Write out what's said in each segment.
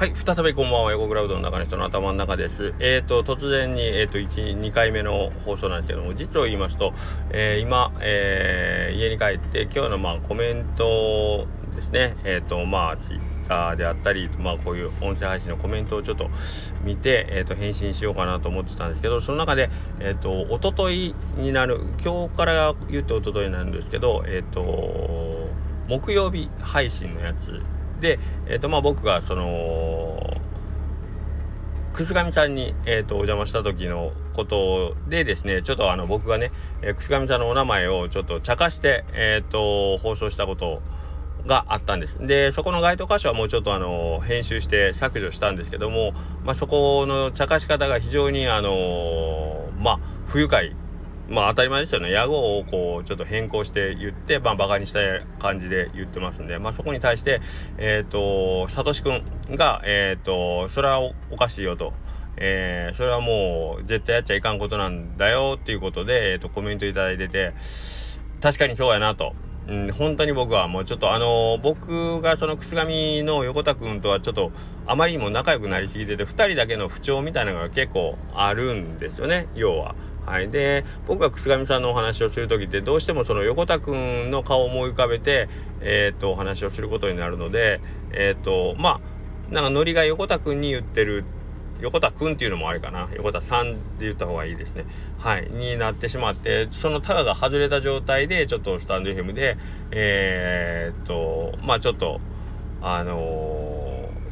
はい、再びこんばんは、横クラウドの中の人の頭の中です。えっ、ー、と、突然に、えっ、ー、と、1、2回目の放送なんですけども、実を言いますと、えー、今、え家に帰って、今日の、まあ、コメントですね、えっ、と、まあ、ツイッターであったり、まあ、こういう音声配信のコメントをちょっと見て、えっ、と、返信しようかなと思ってたんですけど、その中で、えっ、と、おとといになる、今日から言っておとといなんですけど、えっ、と、木曜日配信のやつで、えーとまあ、僕がその楠上さんに、えーと、お邪魔した時のことでですねちょっとあの僕がね、えー、楠上さんのお名前をちょっと茶化して、えーと、放送したことがあったんです。でそこの該当箇所はもうちょっとあの編集して削除したんですけども、まあ、そこの茶化し方が非常にあのまあ不愉快まあ当たり前ですよね。屋号をこう、ちょっと変更して言って、まあ馬鹿にした感じで言ってますんで、まあそこに対して、えっ、ー、と、さとしくんが、えっ、ー、と、それはおかしいよと。えー、それはもう絶対やっちゃいかんことなんだよっていうことで、えっ、と、コメントいただいてて、確かにそうやなと。うん、本当に僕はもうちょっとあのー、僕がそのく上の横田君とはちょっとあまりにも仲良くなりすぎてて2人だけの不調みたいなのが結構あるんですよね要は。はい、で僕が楠上さんのお話をする時ってどうしてもその横田君の顔を思い浮かべて、えー、とお話をすることになるのでえっ、ー、とまあなんかノリが横田君に言ってる横田君っていうのもあれかな。横田さんって言った方がいいですね。はい。になってしまってそのタガが外れた状態でちょっとスタンド FM でえー、っとまあちょっとあのー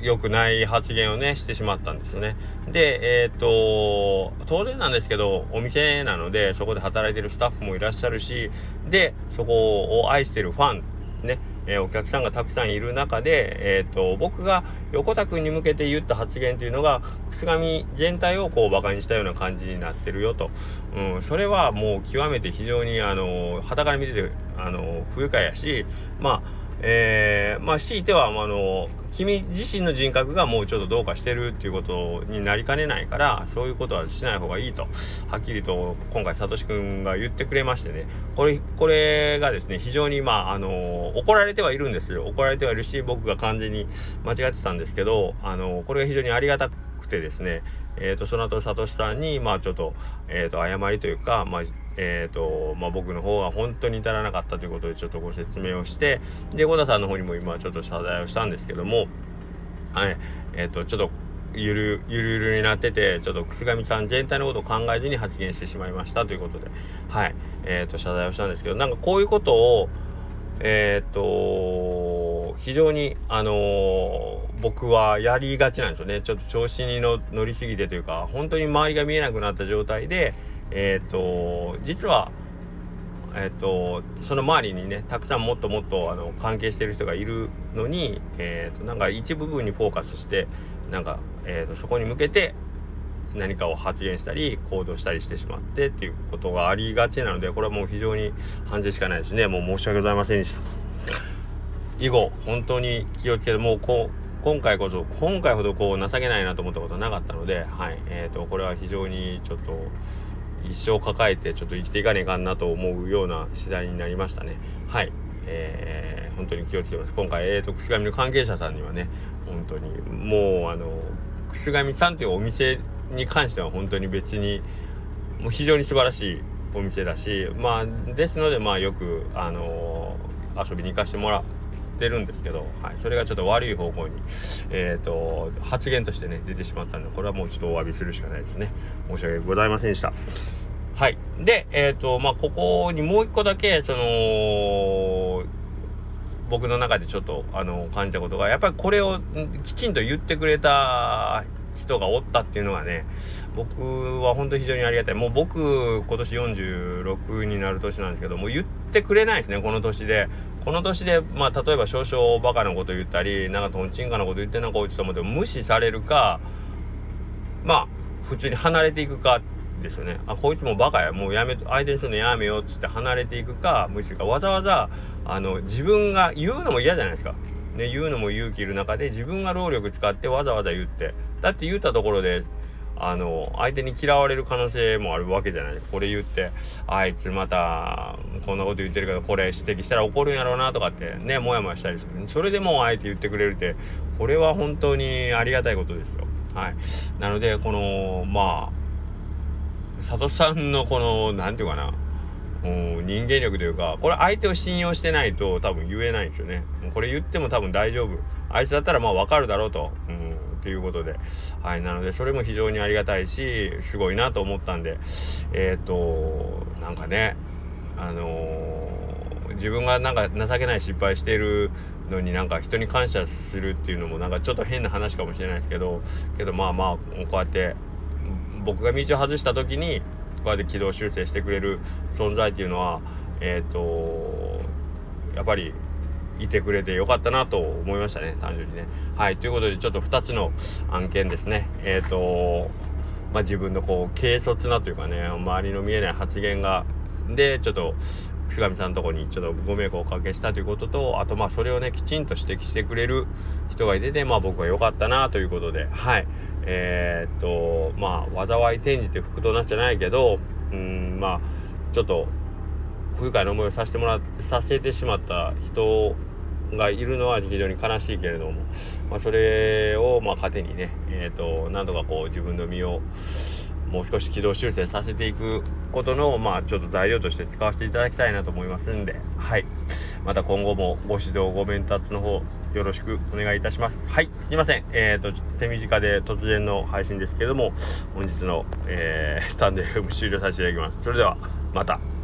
良くない発言をね、してしまったんですよね。で、えー、っと、当然なんですけど、お店なので、そこで働いてるスタッフもいらっしゃるし、で、そこを愛してるファン、ね、えー、お客さんがたくさんいる中で、えー、っと、僕が横田君に向けて言った発言というのが、くす上全体をこう馬鹿にしたような感じになってるよと。うん、それはもう極めて非常に、あの、肌から見てて、あの、不愉快やし、まあ、えー、まあ強いてはあの君自身の人格がもうちょっとどうかしてるっていうことになりかねないからそういうことはしない方がいいとはっきりと今回さとしくんが言ってくれましてね。これこれがですね非常にまああの怒られてはいるんですよ。怒られてはいるし僕が完全に間違ってたんですけどあのこれが非常にありがたくてですね。えーと、その後さとしさんにまあちょっと,、えーと、謝りというかまあえーとまあ、僕の方が本当に至らなかったということでちょっとご説明をしてで小田さんの方にも今ちょっと謝罪をしたんですけどもはいえっ、ー、とちょっとゆるゆるゆるになっててちょっと楠上さん全体のことを考えずに発言してしまいましたということではいえっ、ー、と謝罪をしたんですけどなんかこういうことをえっ、ー、と非常にあの、僕はやりがちなんですよね。ちょっと調子に乗りすぎてというか本当に周りが見えなくなった状態でえっ、ー、と実はえっ、ー、とその周りにねたくさんもっともっとあの関係してる人がいるのに、えーと、なんか一部分にフォーカスしてなんか、えーと、そこに向けて何かを発言したり行動したりしてしまってっていうことがありがちなのでこれはもう非常に反省しかないですね。もう申し訳ございませんでした。以後本当に気をつけてもうこう今回こそ今回ほどこう情けないなと思ったことはなかったのではい。えーとこれは非常にちょっと一生抱えてちょっと生きていかねえかんなと思うような次第になりましたね。はい。えー、本当に気をつけます。今回えーとくすがみの関係者さんにはね本当にもうあのくすがみさんというお店に関しては本当に別にもう非常に素晴らしいお店だしまあですのでまあよくあのー、遊びに行かせてもらってるんですけど、はい、それがちょっと悪い方向に、えーと、発言としてね出てしまったのでこれはもうちょっとお詫びするしかないですね。申し訳ございませんでした。はい。で、えっ、ー、と、まあ、ここにもう一個だけ、その、僕の中でちょっと、あの、感じたことが、やっぱりこれをきちんと言ってくれた人がおったっていうのがね、僕は本当に非常にありがたい。もう僕、今年46になる年なんですけど、もう言ってくれないですね、この年で。この年で、まあ、例えば少々バカなこと言ったり、なんかトンチンカなこと言ってなんか落ちたもでも無視されるか、まあ、普通に離れていくかですよねあこいつもバカやもうやめ相手にするのやめようっつって離れていくかむしろわざわざあの自分が言うのも嫌じゃないですか。ね、言うのも勇気いる中で自分が労力使ってわざわざ言ってだって言ったところであの相手に嫌われる可能性もあるわけじゃない。これ言ってあいつまたこんなこと言ってるけどこれ指摘したら怒るんやろうなとかってねモヤモヤしたりする。それでもあえて言ってくれるってこれは本当にありがたいことですよ。はい。なのでこのまあ佐藤さんのこの何て言うかな。人間力というかこれ相手を信用してないと多分言えないんですよね。これ言っても多分大丈夫。あいつだったらまあ分かるだろうと、うん、っていうことで。はいなのでそれも非常にありがたいしすごいなと思ったんで。えっ、ー、となんかねあのー、自分がなんか情けない失敗してるのになんか人に感謝するっていうのもなんかちょっと変な話かもしれないですけどけどまあまあこうやって僕が道を外した時にこうやって軌道修正してくれる存在っていうのはえっ、ー、とやっぱりいてくれてよかったなと思いましたね単純にね。はいということでちょっと2つの案件ですねえっ、ー、とまあ自分のこう軽率なというかね周りの見えない発言がでちょっと菅上さんのとこにちょっとご迷惑をおかけしたということとあとまあそれをねきちんと指摘してくれる人がいててまあ僕は良かったなということではいえー、っとまあ災い転じて福となっちゃないけどうんまあちょっと不愉快な思いをさせてもらっさせてしまった人がいるのは非常に悲しいけれども、まあ、それをまあ糧にね、えーと、なんとかこう自分の身をもう少し軌道修正させていくことの、まあ、ちょっと材料として使わせていただきたいなと思いますんで、はい。また今後もご指導、ご鞭達の方、よろしくお願いいたします。はい。すいません。えっ、ー、と、手短で突然の配信ですけれども、本日の、えー、スタンド FM 終了させていただきます。それでは、また。